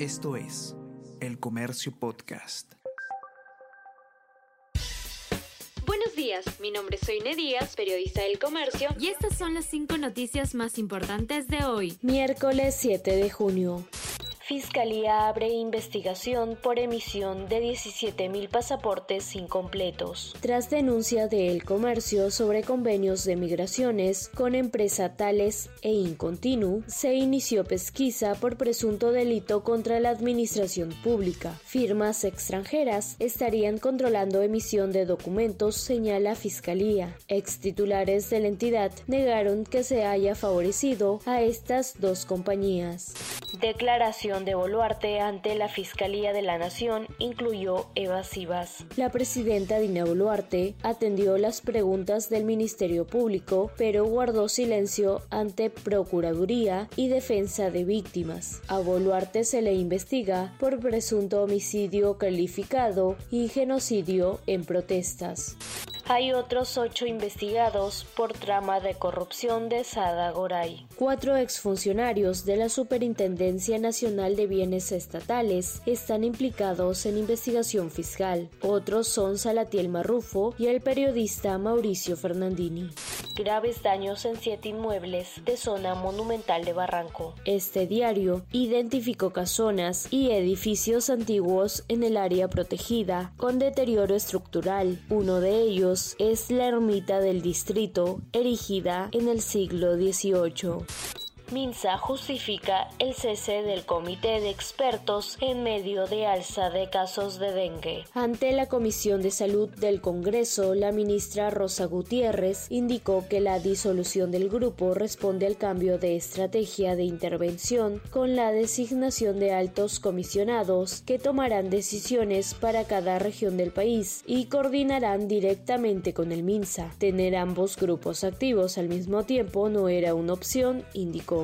Esto es El Comercio Podcast. Buenos días, mi nombre es Soine Díaz, periodista del Comercio, y estas son las cinco noticias más importantes de hoy, miércoles 7 de junio. Fiscalía abre investigación por emisión de 17.000 pasaportes incompletos. Tras denuncia de El Comercio sobre convenios de migraciones con empresa Tales e Incontinu, se inició pesquisa por presunto delito contra la administración pública. Firmas extranjeras estarían controlando emisión de documentos, señala Fiscalía. Ex titulares de la entidad negaron que se haya favorecido a estas dos compañías. Declaración de Boluarte ante la Fiscalía de la Nación incluyó evasivas. La presidenta Dina Boluarte atendió las preguntas del Ministerio Público, pero guardó silencio ante Procuraduría y Defensa de Víctimas. A Boluarte se le investiga por presunto homicidio calificado y genocidio en protestas. Hay otros ocho investigados por trama de corrupción de Sada Goray. Cuatro exfuncionarios de la Superintendencia Nacional de Bienes Estatales están implicados en investigación fiscal. Otros son Salatiel Marrufo y el periodista Mauricio Fernandini graves daños en siete inmuebles de zona monumental de Barranco. Este diario identificó casonas y edificios antiguos en el área protegida con deterioro estructural. Uno de ellos es la ermita del distrito, erigida en el siglo XVIII. Minsa justifica el cese del comité de expertos en medio de alza de casos de dengue. Ante la Comisión de Salud del Congreso, la ministra Rosa Gutiérrez indicó que la disolución del grupo responde al cambio de estrategia de intervención con la designación de altos comisionados que tomarán decisiones para cada región del país y coordinarán directamente con el MINSA. Tener ambos grupos activos al mismo tiempo no era una opción, indicó.